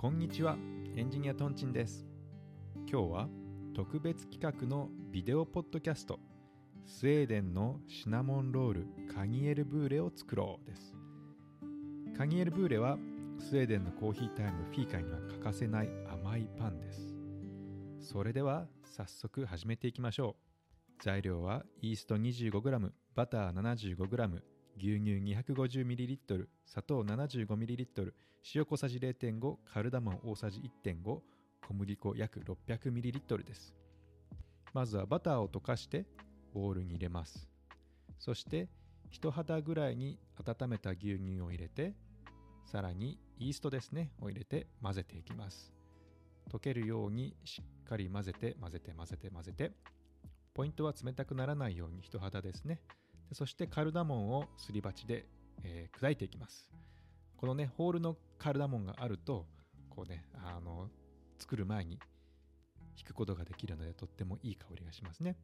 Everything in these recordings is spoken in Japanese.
こんにちはエンジニアトンチンです。今日は特別企画のビデオポッドキャストスウェーデンのシナモンロールカニエルブーレを作ろうです。カニエルブーレはスウェーデンのコーヒータイムフィーカーには欠かせない甘いパンです。それでは早速始めていきましょう。材料はイースト 25g バター 75g 牛乳 250ml 砂糖 75ml 塩小さじ0.5カルダモン大さじ1.5小麦粉約 600ml です。まずはバターを溶かしてボウルに入れます。そして人肌ぐらいに温めた牛乳を入れてさらにイーストですねを入れて混ぜていきます。溶けるようにしっかり混ぜて混ぜて混ぜて混ぜてポイントは冷たくならないように人肌ですねそしてカルダモンをすり鉢で、えー、砕いていきます。このねホールのカルダモンがあるとこうねあの作る前に引くことができるのでとってもいい香りがしますね。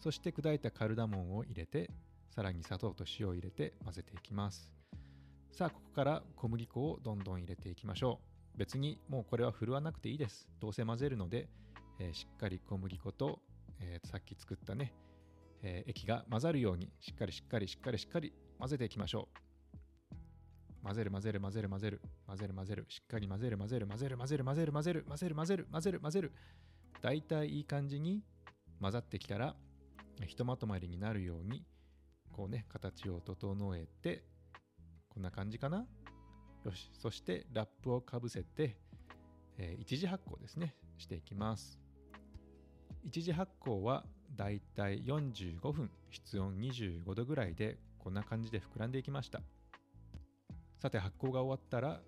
そして砕いたカルダモンを入れてさらに砂糖と塩を入れて混ぜていきます。さあここから小麦粉をどんどん入れていきましょう。別にもうこれは振るわなくていいです。どうせ混ぜるので、えー、しっかり小麦粉と、えー、さっき作ったねえー、液が混ざるようにしっかりしっかりしっかりしっかり混ぜていきましょう。混ぜる混ぜる混ぜる混ぜる。混ぜる混ぜる。しっかり混ぜる混ぜる混ぜる混ぜる混ぜる混ぜる混ぜる混ぜる混ぜる。混ぜる大体いい感じに混ざってきたらひとまとまりになるようにこうね形を整えてこんな感じかな。よし。そしてラップをかぶせて、えー、一次発酵ですね。していきます。一次発酵はだいたい45分室温25度ぐらいでこんな感じで膨らんでいきました。さて発酵が終わったら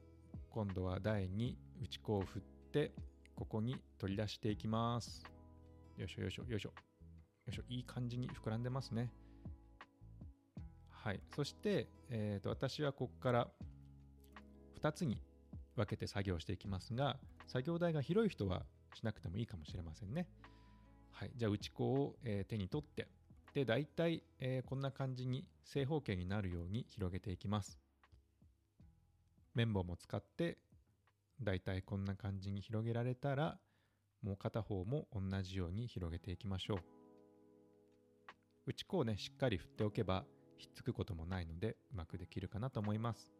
今度は台に打ち粉を振ってここに取り出していきます。よいしょよいしょよいしょ。よいしょいい感じに膨らんでますね。はい。そして、えーと、私はここから2つに分けて作業していきますが作業台が広い人はしなくてもいいかもしれませんね。はい、じゃあ打ち粉を、えー、手に取ってで大体、えー、こんな感じに正方形になるように広げていきます。綿棒も使って大体こんな感じに広げられたらもう片方も同じように広げていきましょう。打ち粉をねしっかり振っておけばひっつくこともないのでうまくできるかなと思います。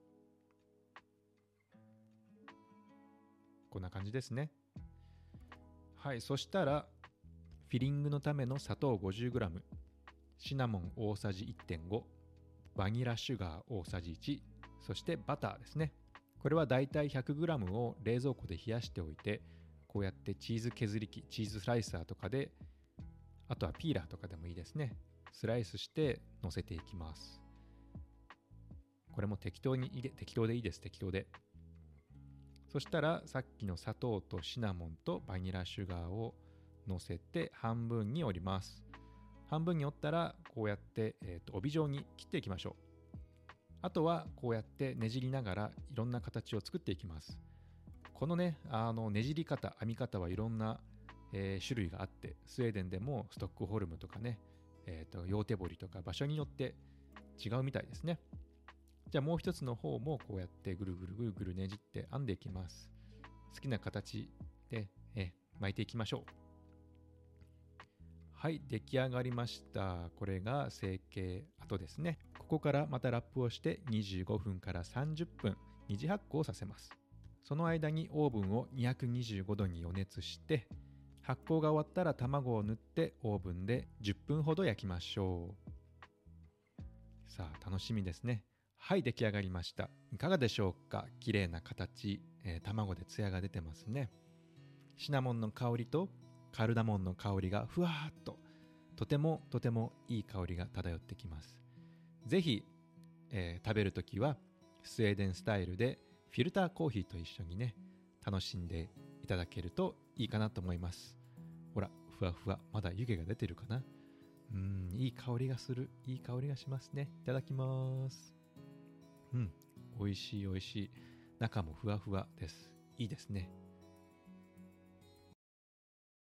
こんな感じですね。はい。そしたらフィリングのための砂糖 50g シナモン大さじ1.5バニラシュガー大さじ1そしてバターですね。これはだいたい 100g を冷蔵庫で冷やしておいてこうやってチーズ削り器チーズスライサーとかであとはピーラーとかでもいいですね。スライスして乗せていきます。これも適当に適当でいいです。適当で。そしたらさっきの砂糖とシナモンとバニラシュガーを乗せて半分に折ります。半分に折ったらこうやって、えーと、帯状に切っていきましょう。あとはこうやってねじりながらいろんな形を作っていきます。このね、あのねじり方、編み方はいろんな、えー、種類があって、スウェーデンでもストックホルムとかね、えーと、両手彫りとか場所によって違うみたいですね。じゃあもう一つの方もこうやってぐるぐるぐるぐるねじって編んでいきます。好きな形で、え、巻いていきましょう。はい、出来上がりました。これが成形後ですね。ここからまたラップをして25分から30分二次発酵させます。その間にオーブンを225度に予熱して発酵が終わったら卵を塗ってオーブンで10分ほど焼きましょう。さあ、楽しみですね。はい、出来上がりました。いかがでしょうか？綺麗な形、えー、卵でツヤが出てますね。シナモンの香りとカルダモンの香りがふわーっととてもとてもいい香りが漂ってきます。ぜひ、えー、食べるときはスウェーデンスタイルでフィルターコーヒーと一緒にね楽しんでいただけるといいかなと思います。ほらふわふわまだ湯気が出てるかな？うんいい香りがするいい香りがしますね。いただきます。うん美味しい美味しい。中もふわふわです。いいですね。